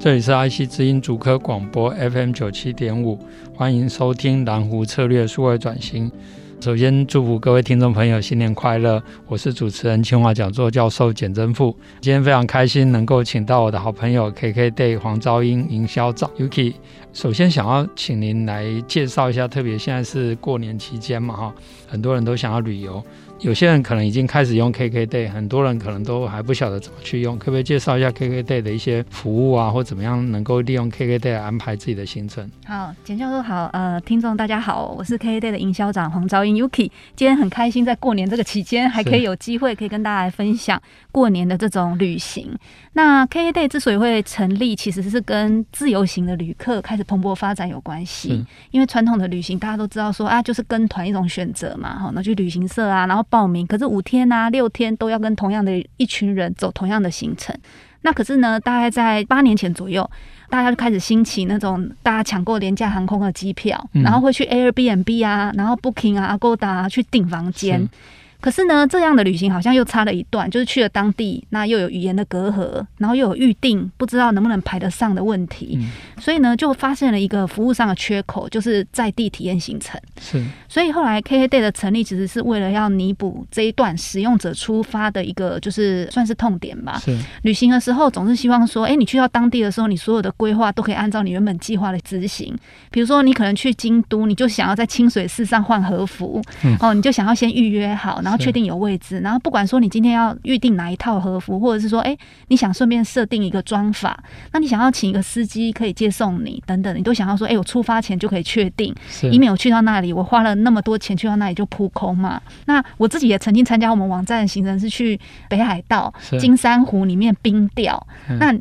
这里是 IC 之音主科广播 FM 九七点五，欢迎收听蓝湖策略数位转型。首先祝福各位听众朋友新年快乐！我是主持人清华讲座教授简真富。今天非常开心能够请到我的好朋友 KKday 黄昭英营销长 Yuki。首先想要请您来介绍一下，特别现在是过年期间嘛，哈，很多人都想要旅游。有些人可能已经开始用 KKday，很多人可能都还不晓得怎么去用。可不可以介绍一下 KKday 的一些服务啊，或怎么样能够利用 KKday 来安排自己的行程？好，简教授好，呃，听众大家好，我是 KKday 的营销长黄昭英 Yuki。今天很开心在过年这个期间，还可以有机会可以跟大家来分享过年的这种旅行。那 K A Day 之所以会成立，其实是跟自由行的旅客开始蓬勃发展有关系。因为传统的旅行大家都知道说啊，就是跟团一种选择嘛，好，那去旅行社啊，然后。报名，可是五天啊六天都要跟同样的一群人走同样的行程。那可是呢，大概在八年前左右，大家就开始兴起那种大家抢购廉价航空的机票，嗯、然后会去 Airbnb 啊，然后 Booking 啊、Agoda 啊去订房间。可是呢，这样的旅行好像又差了一段，就是去了当地，那又有语言的隔阂，然后又有预定，不知道能不能排得上的问题，嗯、所以呢，就发现了一个服务上的缺口，就是在地体验行程。是，所以后来 KKday 的成立，其实是为了要弥补这一段使用者出发的一个，就是算是痛点吧。是，旅行的时候总是希望说，哎、欸，你去到当地的时候，你所有的规划都可以按照你原本计划的执行。比如说，你可能去京都，你就想要在清水寺上换和服，嗯、哦，你就想要先预约好。然后确定有位置，然后不管说你今天要预定哪一套和服，或者是说，哎，你想顺便设定一个妆法，那你想要请一个司机可以接送你等等，你都想要说，哎，我出发前就可以确定，以免我去到那里，我花了那么多钱去到那里就扑空嘛。那我自己也曾经参加我们网站的行程，是去北海道金山湖里面冰钓，那。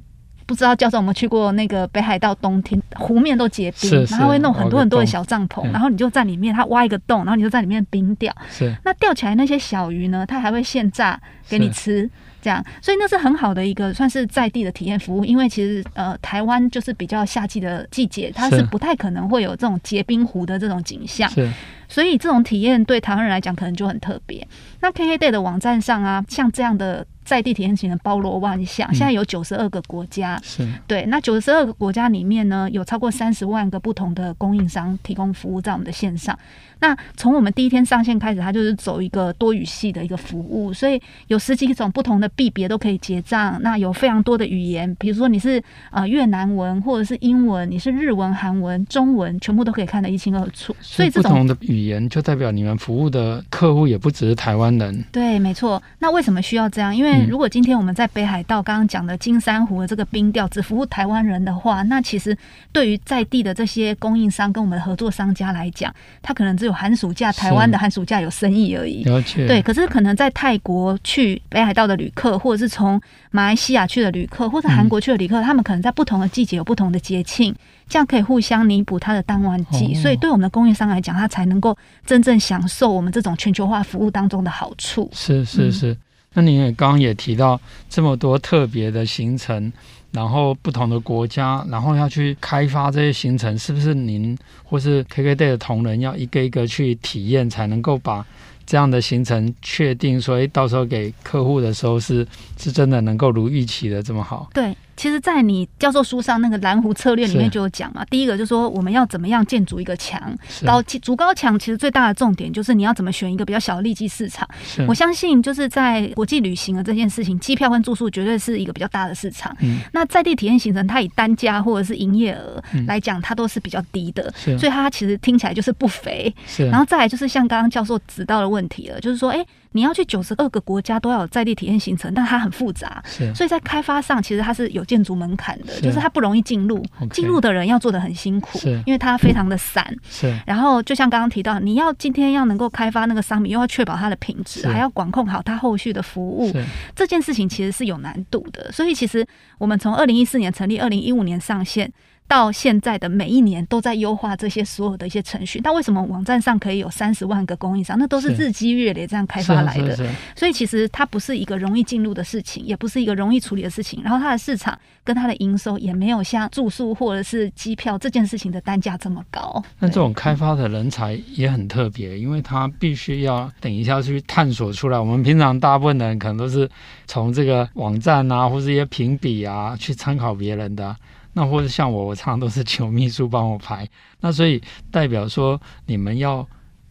不知道教授有没有去过那个北海道？冬天湖面都结冰，是是然后会弄很多很多的小帐篷，然后你就在里面，它挖一个洞，然后你就在里面冰钓。是那钓起来那些小鱼呢，它还会现炸给你吃，这样，所以那是很好的一个算是在地的体验服务。因为其实呃，台湾就是比较夏季的季节，它是不太可能会有这种结冰湖的这种景象，是所以这种体验对台湾人来讲可能就很特别。那 KKday 的网站上啊，像这样的。在地体验型的包罗万象，现在有九十二个国家，嗯、是对。那九十二个国家里面呢，有超过三十万个不同的供应商提供服务在我们的线上。那从我们第一天上线开始，它就是走一个多语系的一个服务，所以有十几种不同的币别都可以结账。那有非常多的语言，比如说你是呃越南文或者是英文，你是日文、韩文、中文，全部都可以看得一清二楚。所以这种不同的语言就代表你们服务的客户也不只是台湾人。对，没错。那为什么需要这样？因为如果今天我们在北海道刚刚讲的金山湖的这个冰钓只服务台湾人的话，那其实对于在地的这些供应商跟我们的合作商家来讲，他可能只有寒暑假，台湾的寒暑假有生意而已。了解。对，可是可能在泰国去北海道的旅客，或者是从马来西亚去的旅客，或者韩国去的旅客，嗯、他们可能在不同的季节有不同的节庆，这样可以互相弥补它的淡旺季。哦、所以对我们的供应商来讲，它才能够真正享受我们这种全球化服务当中的好处。是是是。嗯、那您也刚刚也提到这么多特别的行程。然后不同的国家，然后要去开发这些行程，是不是您或是 KKday 的同仁要一个一个去体验，才能够把这样的行程确定，所以到时候给客户的时候是是真的能够如预期的这么好？对。其实，在你教授书上那个蓝湖策略里面就有讲嘛。第一个就是说，我们要怎么样建筑一个墙，高筑高墙。其实最大的重点就是你要怎么选一个比较小的利基市场。我相信就是在国际旅行的这件事情，机票跟住宿绝对是一个比较大的市场。那在地体验行程，它以单价或者是营业额来讲，它都是比较低的，所以它其实听起来就是不肥。然后再来就是像刚刚教授指到的问题了，就是说，哎，你要去九十二个国家都要有在地体验行程，但它很复杂，所以在开发上其实它是有建筑门槛的，是。就是它不容易进入，进 Okay 入的人要做的很辛苦，因为它非常的散。是，然后就像刚刚提到，你要今天要能够开发那个商品，又要确保它的品质，还要管控好它后续的服务，这件事情其实是有难度的。所以其实我们从二零一四年成立，二零一五年上线。到现在的每一年都在优化这些所有的一些程序，但为什么网站上可以有三十万个供应商？那都是日积月累这样开发来的。所以其实它不是一个容易进入的事情，也不是一个容易处理的事情。然后它的市场跟它的营收也没有像住宿或者是机票这件事情的单价这么高。那这种开发的人才也很特别，因为他必须要等一下去探索出来。我们平常大部分的人可能都是从这个网站啊，或是一些评比啊去参考别人的。那或者像我，我常常都是请秘书帮我排。那所以代表说，你们要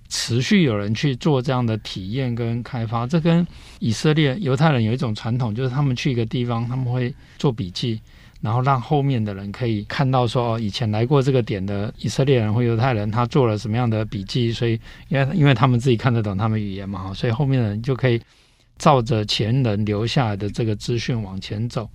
持续有人去做这样的体验跟开发。这跟以色列犹太人有一种传统，就是他们去一个地方，他们会做笔记，然后让后面的人可以看到说，哦，以前来过这个点的以色列人或犹太人，他做了什么样的笔记。所以，因为因为他们自己看得懂他们语言嘛，所以后面的人就可以照着前人留下来的这个资讯往前走。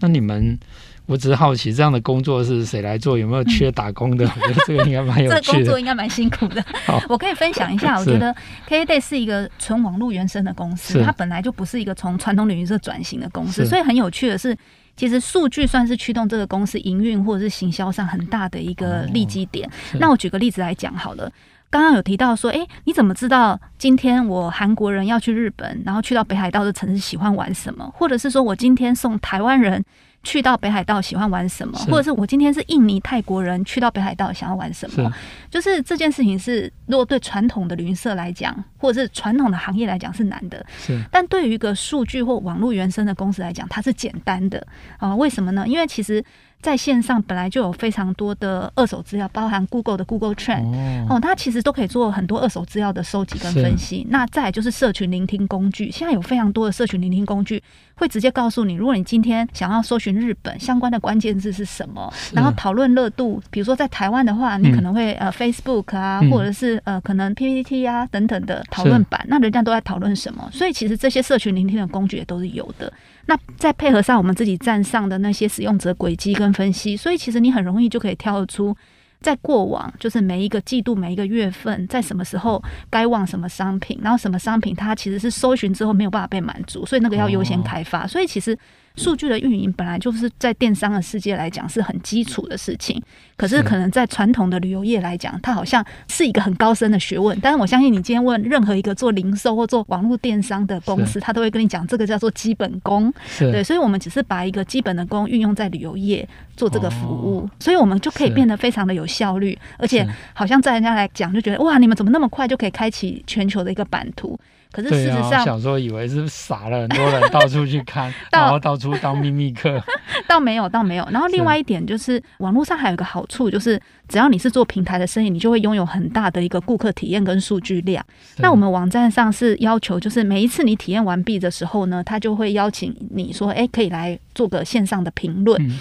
那你们？我只是好奇，这样的工作是谁来做？有没有缺打工的？嗯、我觉得这个应该蛮有趣的。这工作应该蛮辛苦的。好我可以分享一下，我觉得 KKday 是一个纯网络原生的公司，它本来就不是一个从传统旅行社转型的公司，所以很有趣的是，其实数据算是驱动这个公司营运或者是行销上很大的一个利基点。哦、那我举个例子来讲好了，刚刚有提到说，哎、欸，你怎么知道今天我韩国人要去日本，然后去到北海道的城市喜欢玩什么？或者是说我今天送台湾人？去到北海道喜欢玩什么？或者是我今天是印尼泰国人去到北海道想要玩什么？是就是这件事情是，如果对传统的旅行社来讲，或者是传统的行业来讲是难的。是，但对于一个数据或网络原生的公司来讲，它是简单的啊？为什么呢？因为其实。在线上本来就有非常多的二手资料，包含 Google 的 Google Trend 哦，它其实都可以做很多二手资料的收集跟分析。那再就是社群聆听工具，现在有非常多的社群聆听工具，会直接告诉你，如果你今天想要搜寻日本相关的关键字是什么，然后讨论热度，比如说在台湾的话，你可能会、嗯、呃 Facebook 啊，或者是呃可能 PPT 啊等等的讨论版，那人家都在讨论什么？所以其实这些社群聆听的工具也都是有的。那再配合上我们自己站上的那些使用者轨迹跟分析，所以其实你很容易就可以跳出，在过往就是每一个季度、每一个月份，在什么时候该往什么商品，然后什么商品它其实是搜寻之后没有办法被满足，所以那个要优先开发。所以其实。数据的运营本来就是在电商的世界来讲是很基础的事情，可是可能在传统的旅游业来讲，它好像是一个很高深的学问。但是我相信你今天问任何一个做零售或做网络电商的公司，他都会跟你讲这个叫做基本功。对，所以我们只是把一个基本的功运用在旅游业做这个服务，所以我们就可以变得非常的有效率，而且好像在人家来讲就觉得哇，你们怎么那么快就可以开启全球的一个版图？可是事实上，小时候以为是傻了很多人到处去看，然后到处当秘密客，倒没有，倒没有。然后另外一点就是，是网络上还有一个好处，就是只要你是做平台的生意，你就会拥有很大的一个顾客体验跟数据量。那我们网站上是要求，就是每一次你体验完毕的时候呢，他就会邀请你说，哎、欸，可以来做个线上的评论。嗯、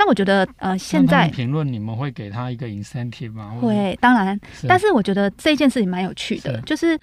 那我觉得，呃，现在评论你们会给他一个 incentive 吗？会，当然。是但是我觉得这件事情蛮有趣的，是就是。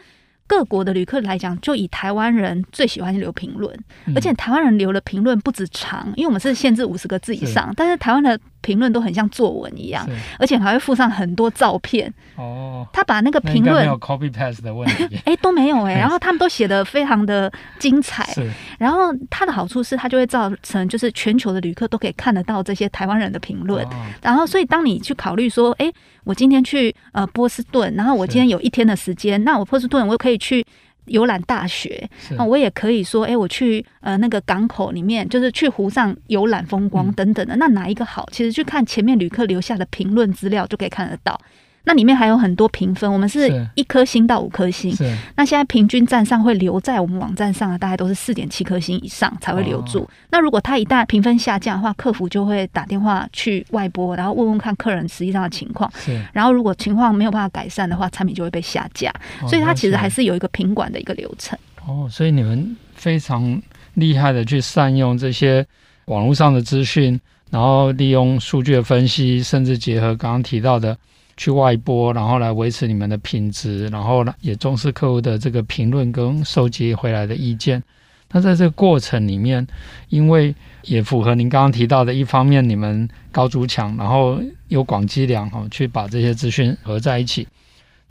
各国的旅客来讲，就以台湾人最喜欢留评论，嗯、而且台湾人留的评论不止长，因为我们是限制五十个字以上，是但是台湾的。评论都很像作文一样，而且还会附上很多照片。哦，他把那个评论没有 copy paste 的问题，哎、欸，都没有哎、欸。然后他们都写的非常的精彩。是，然后它的好处是，它就会造成就是全球的旅客都可以看得到这些台湾人的评论。哦、然后，所以当你去考虑说，哎、欸，我今天去呃波士顿，然后我今天有一天的时间，那我波士顿我可以去。游览大学，那是我也可以说，哎、欸，我去呃那个港口里面，就是去湖上游览风光等等的。嗯、那哪一个好？其实去看前面旅客留下的评论资料就可以看得到。那里面还有很多评分，我们是一颗星到五颗星。是。那现在平均站上会留在我们网站上的，大概都是四点七颗星以上才会留住。哦、那如果他一旦评分下降的话，客服就会打电话去外拨，然后问问看客人实际上的情况。是。然后如果情况没有办法改善的话，产品就会被下架。哦、所以它其实还是有一个品管的一个流程。哦，所以你们非常厉害的去善用这些网络上的资讯，然后利用数据的分析，甚至结合刚刚提到的。去外播，然后来维持你们的品质，然后呢也重视客户的这个评论跟收集回来的意见。那在这个过程里面，因为也符合您刚刚提到的，一方面你们高筑墙，然后有广积粮哈，去把这些资讯合在一起。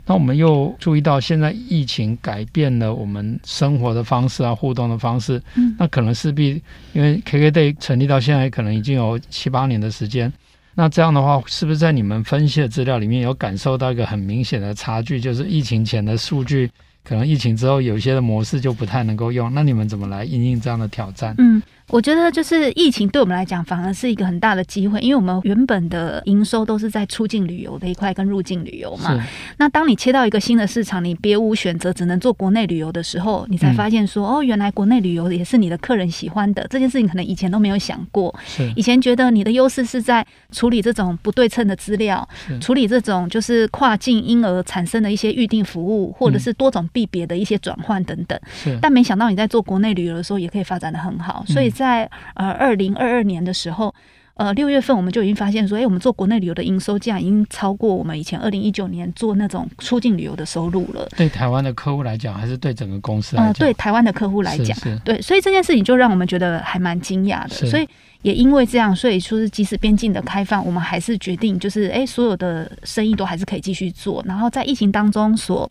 那我们又注意到，现在疫情改变了我们生活的方式啊，互动的方式。嗯，那可能势必因为 KKday 成立到现在，可能已经有七八年的时间。那这样的话，是不是在你们分析的资料里面有感受到一个很明显的差距？就是疫情前的数据。可能疫情之后，有些的模式就不太能够用，那你们怎么来应应这样的挑战？嗯。我觉得就是疫情对我们来讲反而是一个很大的机会，因为我们原本的营收都是在出境旅游的一块跟入境旅游嘛。那当你切到一个新的市场，你别无选择，只能做国内旅游的时候，你才发现说，嗯、哦，原来国内旅游也是你的客人喜欢的这件事情，可能以前都没有想过。以前觉得你的优势是在处理这种不对称的资料，处理这种就是跨境婴儿产生的一些预定服务，或者是多种币别的一些转换等等。但没想到你在做国内旅游的时候，也可以发展的很好，所以。在呃二零二二年的时候，呃六月份我们就已经发现说，哎、欸，我们做国内旅游的营收，竟然已经超过我们以前二零一九年做那种出境旅游的收入了。对台湾的客户来讲，还是对整个公司来讲？呃，对台湾的客户来讲，对，所以这件事情就让我们觉得还蛮惊讶的。所以也因为这样，所以说是即使边境的开放，我们还是决定就是，哎、欸，所有的生意都还是可以继续做。然后在疫情当中所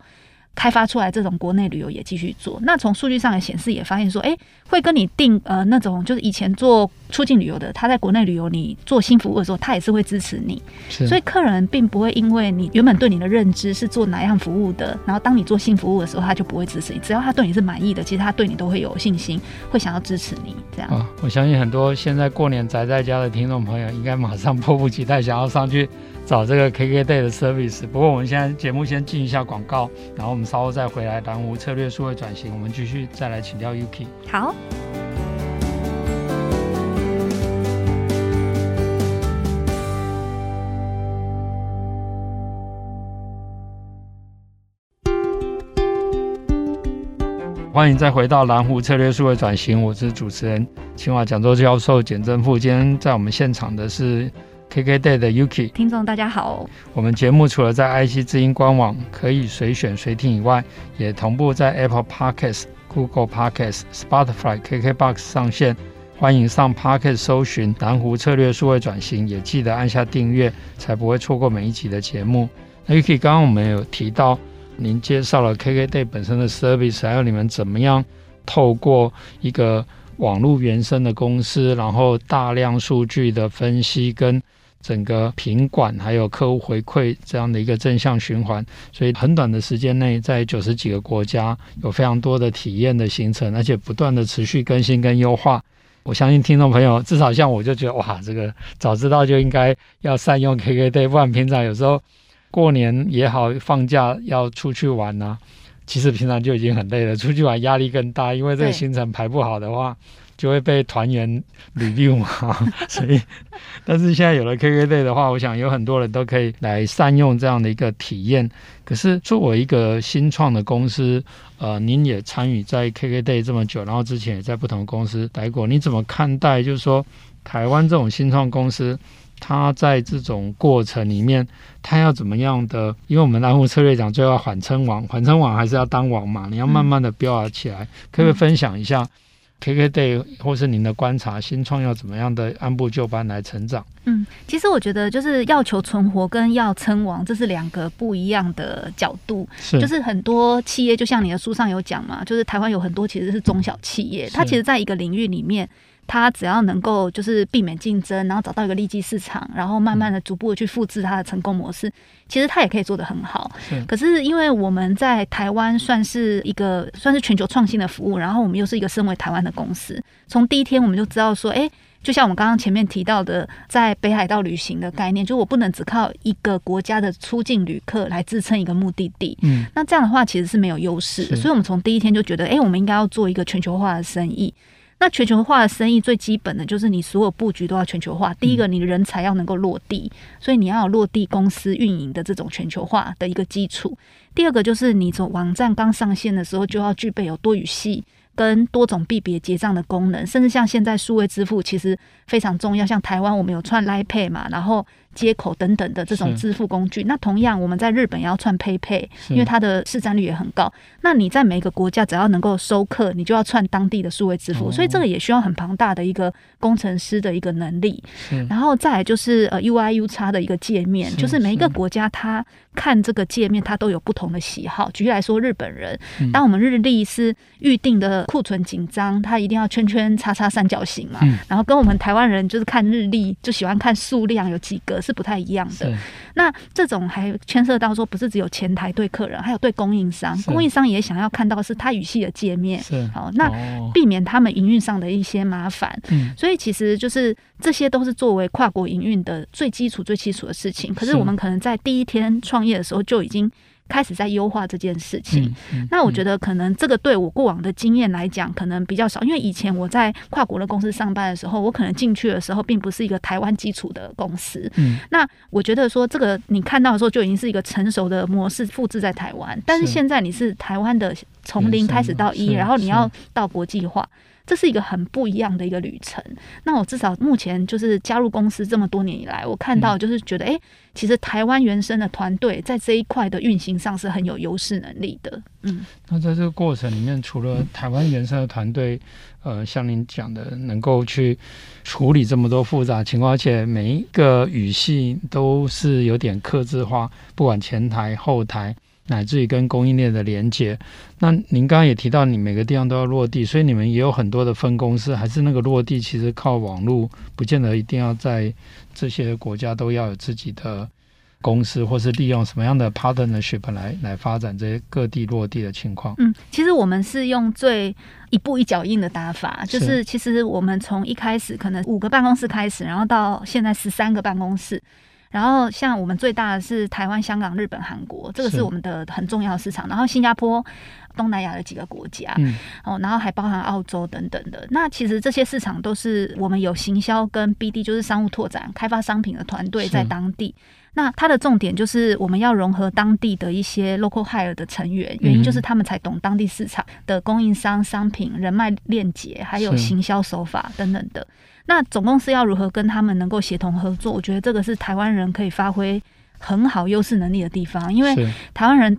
开发出来这种国内旅游也继续做，那从数据上的显示也发现说，哎、欸，会跟你订呃那种就是以前做出境旅游的，他在国内旅游你做新服务的时候，他也是会支持你，所以客人并不会因为你原本对你的认知是做哪样服务的，然后当你做新服务的时候，他就不会支持你。只要他对你是满意的，其实他对你都会有信心，会想要支持你这样。哦，我相信很多现在过年宅在家的听众朋友，应该马上迫不及待想要上去。找这个 KKday 的 service，不过我们现在节目先进一下广告，然后我们稍后再回来。蓝湖策略数位转型，我们继续再来请教 Yuki。好，欢迎再回到蓝湖策略数位转型，我是主持人清华讲座教授简正富。今天在我们现场的是。KKday 的 Yuki，听众大家好。我们节目除了在 IC 之音官网可以随选随听以外，也同步在 Apple Podcasts、Google Podcasts、Spotify、KKBox 上线。欢迎上 Podcast 搜寻“南湖策略数位转型”，也记得按下订阅，才不会错过每一集的节目。那 Yuki，刚刚我们有提到，您介绍了 KKday 本身的 service，还有你们怎么样透过一个网络原生的公司，然后大量数据的分析跟整个品管还有客户回馈这样的一个正向循环，所以很短的时间内，在九十几个国家有非常多的体验的形成，而且不断的持续更新跟优化。我相信听众朋友，至少像我就觉得哇，这个早知道就应该要善用 KKday，不然平常有时候过年也好，放假要出去玩呐、啊，其实平常就已经很累了，出去玩压力更大，因为这个行程排不好的话。就会被团员 review 嘛，所以，但是现在有了 KKday 的话，我想有很多人都可以来善用这样的一个体验。可是作为一个新创的公司，呃，您也参与在 KKday 这么久，然后之前也在不同公司待过，你怎么看待？就是说，台湾这种新创公司，它在这种过程里面，它要怎么样的？因为我们蓝湖策略讲，最后缓称王，缓称王还是要当王嘛？你要慢慢的飙了起来，可不可以分享一下？KKday 或是您的观察，新创要怎么样的按部就班来成长？嗯，其实我觉得就是要求存活跟要称王，这是两个不一样的角度。是，就是很多企业，就像你的书上有讲嘛，就是台湾有很多其实是中小企业，它其实在一个领域里面。他只要能够就是避免竞争，然后找到一个利基市场，然后慢慢的、逐步的去复制它的成功模式，其实他也可以做得很好。是。可是因为我们在台湾算是一个算是全球创新的服务，然后我们又是一个身为台湾的公司，从第一天我们就知道说，哎，就像我们刚刚前面提到的，在北海道旅行的概念，就我不能只靠一个国家的出境旅客来支撑一个目的地。嗯。那这样的话其实是没有优势的，所以我们从第一天就觉得，哎，我们应该要做一个全球化的生意。那全球化的生意最基本的就是你所有布局都要全球化。第一个，你的人才要能够落地，所以你要有落地公司运营的这种全球化的一个基础。第二个就是你从网站刚上线的时候就要具备有多语系跟多种币别结账的功能，甚至像现在数位支付其实非常重要。像台湾我们有串 Line Pay 嘛，然后接口等等的这种支付工具。那同样，我们在日本也要串 PayPay，因为它的市占率也很高。那你在每个国家只要能够收客，你就要串当地的数位支付，哦、所以这个也需要很庞大的一个工程师的一个能力。然后再来就是呃 UIU 叉的一个界面，就是每一个国家它看这个界面，它都有不同的喜好。举例来说，日本人，当我们日历是预定的库存紧张，他一定要圈圈叉叉三角形嘛。然后跟我们台湾人就是看日历就喜欢看数量有几个是不太一样的。那这种还牵涉到说，不是只有前台对客人，还有对供应商，供应商也想要看到是他语系的界面。好，那避免他们营运上的一些麻烦。嗯所以其实就是这些都是作为跨国营运的最基础、最基础的事情。可是我们可能在第一天创业的时候就已经。开始在优化这件事情，嗯嗯、那我觉得可能这个对我过往的经验来讲，可能比较少，因为以前我在跨国的公司上班的时候，我可能进去的时候并不是一个台湾基础的公司。嗯，那我觉得说这个你看到的时候就已经是一个成熟的模式复制在台湾，但是。现在你是台湾的从零开始到一，然后你要到国际化。这是一个很不一样的一个旅程。那我至少目前就是加入公司这么多年以来，我看到就是觉得，哎、欸，其实台湾原生的团队在这一块的运行上是很有优势能力的。嗯，那在这个过程里面，除了台湾原生的团队，呃，像您讲的，能够去处理这么多复杂情况，而且每一个语系都是有点克制化，不管前台后台。乃至于跟供应链的连接，那您刚刚也提到，你每个地方都要落地，所以你们也有很多的分公司，还是那个落地其实靠网络，不见得一定要在这些国家都要有自己的公司，或是利用什么样的 partnership 来来发展这些各地落地的情况。嗯，其实我们是用最一步一脚印的打法，就是其实我们从一开始可能五个办公室开始，然后到现在十三个办公室。然后，像我们最大的是台湾、香港、日本、韩国，这个是我们的很重要的市场。然后新加坡、东南亚的几个国家，嗯，哦，然后还包含澳洲等等的。那其实这些市场都是我们有行销跟 BD，就是商务拓展、开发商品的团队在当地。那它的重点就是我们要融合当地的一些 local hire 的成员，原因就是他们才懂当地市场的供应商、商品、人脉链接，还有行销手法等等的。那总公司要如何跟他们能够协同合作？我觉得这个是台湾人可以发挥很好优势能力的地方，因为台湾人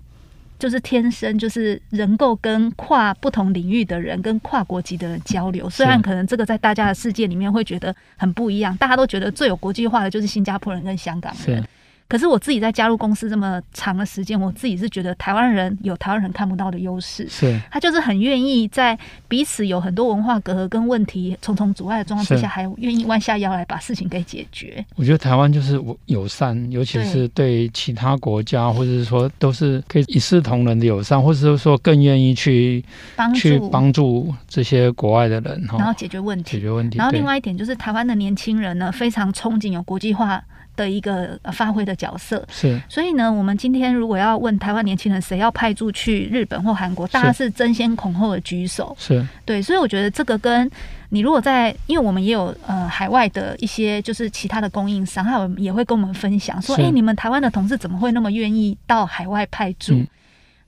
就是天生就是能够跟跨不同领域的人、跟跨国籍的人交流。虽然可能这个在大家的世界里面会觉得很不一样，大家都觉得最有国际化的就是新加坡人跟香港人。可是我自己在加入公司这么长的时间，我自己是觉得台湾人有台湾人看不到的优势，是。他就是很愿意在彼此有很多文化隔阂跟问题重重阻碍的状况之下，还愿意弯下腰来把事情给解决。我觉得台湾就是友善，尤其是对。其他国家，或者是说都是可以一视同仁的友善，或者是说更愿意去帮助。去帮助这些国外的人，然后解决问题，解决问题。然后另外一点就是台湾的年轻人呢，非常憧憬有国际化的一个发挥的角色。是，所以呢，我们今天如果要问台湾年轻人谁要派驻去日本或韩国，大家是。争先恐后的举手，是。对，所以我觉得这个跟你如果在，因为我们也有呃海外的一些就是其他的供应商，他们也会跟我们分享说，哎、欸，你们台湾的同事怎么会那么愿意到海外派驻？嗯、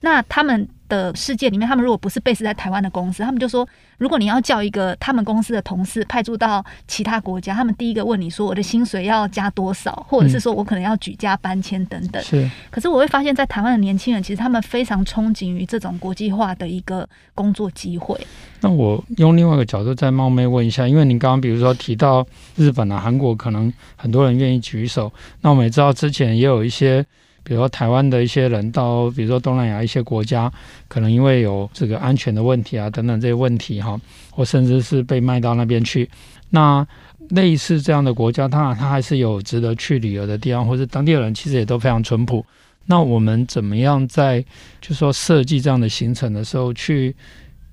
那他们。的世界里面，他们如果不是 base 在台湾的公司，他们就说，如果你要叫一个他们公司的同事派驻到其他国家，他们第一个问你说，我的薪水要加多少，或者是说我可能要举家搬迁等等。是。可是我会发现，在台湾的年轻人，其实他们非常憧憬于这种国际化的一个工作机会。那我用另外一个角度再冒昧问一下，因为您刚刚比如说提到日本啊、韩国，可能很多人愿意举手。那我们也知道之前也有一些。比如说台湾的一些人到，比如说东南亚一些国家，可能因为有这个安全的问题啊等等这些问题哈，或甚至是被卖到那边去。那类似这样的国家，当然它还是有值得去旅游的地方，或者当地人其实也都非常淳朴。那我们怎么样在就说设计这样的行程的时候，去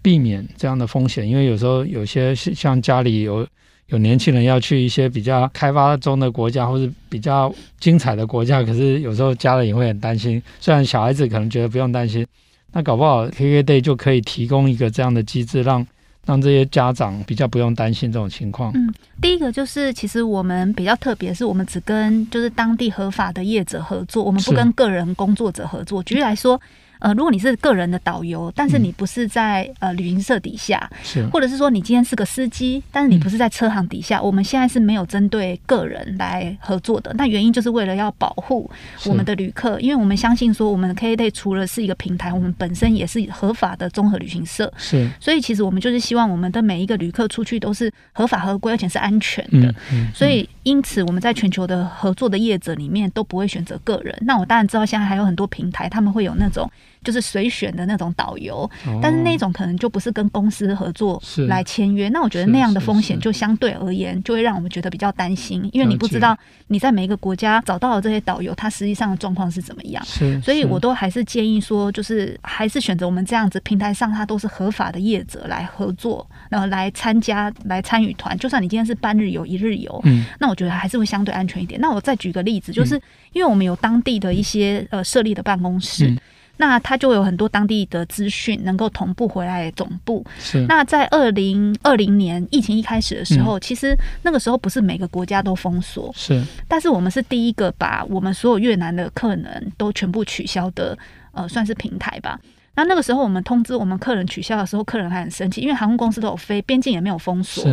避免这样的风险？因为有时候有些像家里有。有年轻人要去一些比较开发中的国家，或是比较精彩的国家，可是有时候家人也会很担心。虽然小孩子可能觉得不用担心，那搞不好 KKday 就可以提供一个这样的机制，让让这些家长比较不用担心这种情况。嗯，第一个就是其实我们比较特别，是我们只跟就是当地合法的业者合作，我们不跟个人工作者合作。举例来说。呃，如果你是个人的导游，但是你不是在、嗯、呃旅行社底下，是，或者是说你今天是个司机，但是你不是在车行底下，嗯、我们现在是没有针对个人来合作的。那原因就是为了要保护我们的旅客，因为我们相信说，我们 KKday 除了是一个平台，我们本身也是合法的综合旅行社，是。所以其实我们就是希望我们的每一个旅客出去都是合法合规，而且是安全的。所以因此我们在全球的合作的业者里面都不会选择个人。那我当然知道现在还有很多平台，他们会有那种。就是随选的那种导游，但是那种可能就不是跟公司合作来签约。那我觉得那样的风险就相对而言，就会让我们觉得比较担心，因为你不知道你在每一个国家找到的这些导游，他实际上的状况是怎么样。是，所以我都还是建议说，就是还是选择我们这样子平台上，它都是合法的业者来合作，然后来参加来参与团。就算你今天是半日游、一日游，嗯，那我觉得还是会相对安全一点。那我再举个例子，就是因为我们有当地的一些呃设立的办公室。那它就有很多当地的资讯能够同步回来总部。是。那在二零二零年疫情一开始的时候，嗯，其实那个时候不是每个国家都封锁。是。但是我们是第一个把我们所有越南的客人都全部取消的，呃，算是平台吧。那那个时候，我们通知我们客人取消的时候，客人还很生气，因为航空公司都有飞，边境也没有封锁，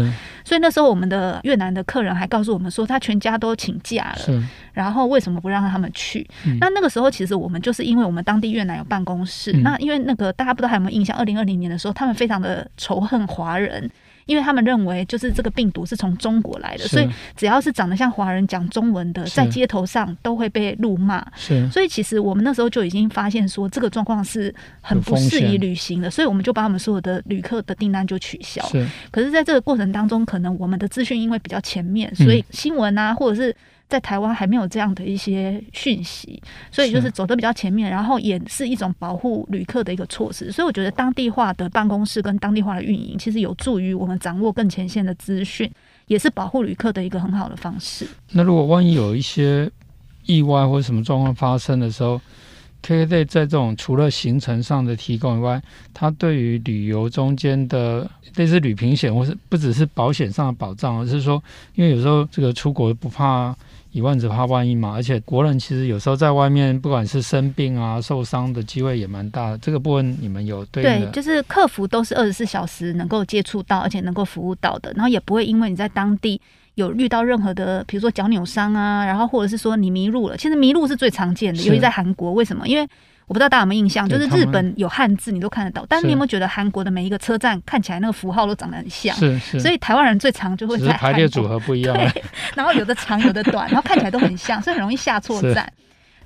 所以那时候我们的越南的客人还告诉我们说，他全家都请假了，然后为什么不让他们去？嗯。那那个时候，其实我们就是因为我们当地越南有办公室，嗯，那因为那个大家不知道还有没有印象，二零二零年的时候，他们非常的仇恨华人。因为他们认为，就是这个病毒是从中国来的，所以只要是长得像华人、讲中文的，在街头上都会被辱骂。是，所以其实我们那时候就已经发现说，这个状况是很不适宜旅行的，所以我们就把我们所有的旅客的订单就取消。是，可是在这个过程当中，可能我们的资讯因为比较前面，所以新闻啊，或者是。在台湾还没有这样的一些讯息，所以就是走得比较前面，然后也是一种保护旅客的一个措施。所以我觉得当地化的办公室跟当地化的运营，其实有助于我们掌握更前线的资讯，也是保护旅客的一个很好的方式。那如果万一有一些意外或者什么状况发生的时候 K K T 在这种除了行程上的提供以外，它对于旅游中间的类似旅平险，或是不只是保险上的保障，而是说，因为有时候这个出国不怕。一万只怕万一嘛，而且国人其实有时候在外面，不管是生病啊、受伤的机会也蛮大的。这个部分你们有对？对，就是客服都是二十四小时能够接触到，而且能够服务到的。然后也不会因为你在当地有遇到任何的，比如说脚扭伤啊，然后或者是说你迷路了。其实迷路是最常见的，尤其在韩国。为什么？因为我不知道大家有没有印象，就是日本有汉字，你都看得到。但是你有没有觉得韩国的每一个车站看起来那个符号都长得很像？是是。所以台湾人最常就会在排列组合不一样。对。然后有的长，有的短，然后看起来都很像，所以很容易下错 站。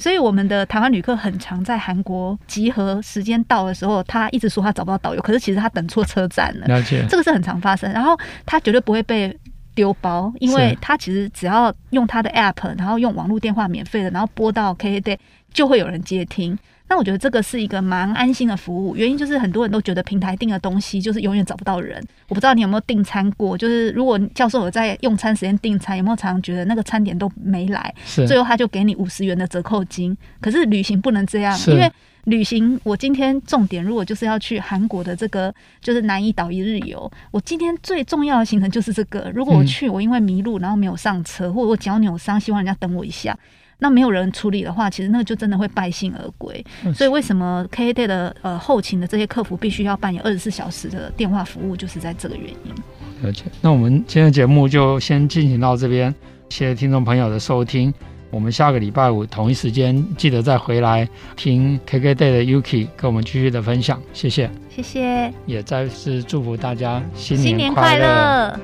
所以我们的台湾旅客很常在韩国集合时间到的时候，他一直说他找不到导游，可是其实他等错车站了。了解。这个是很常发生。然后他绝对不会被丢包，因为他其实只要用他的 app，然后用网络电话免费的，然后拨到 KKday，就会有人接听。那我觉得这个是一个蛮安心的服务，原因就是很多人都觉得平台订的东西就是永远找不到人。我不知道你有没有订餐过，就是如果教授有在用餐时间订餐，有没有常常觉得那个餐点都没来，最后他就给你五十元的折扣金。可是旅行不能这样，因为旅行我今天重点如果就是要去韩国的这个就是南怡岛一日游，我今天最重要的行程就是这个。如果我去，我因为迷路然后没有上车，或者我脚扭伤，希望人家等我一下。那没有人处理的话，其实那个就真的会败兴而归。所以为什么 KKday 的呃后勤的这些客服必须要扮演二十四小时的电话服务，就是在这个原因。了解。那我们今天的节目就先进行到这边，谢谢听众朋友的收听。我们下个礼拜五同一时间记得再回来听 KKday 的 Yuki 跟我们继续的分享。谢谢，谢谢。也再次祝福大家新年新年快乐。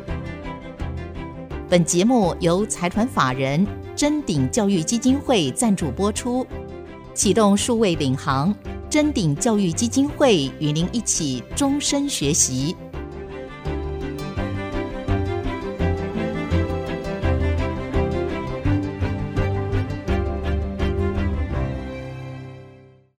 本节目由财团法人臻鼎教育基金会赞助播出，启动数位领航，臻鼎教育基金会与您一起终身学习。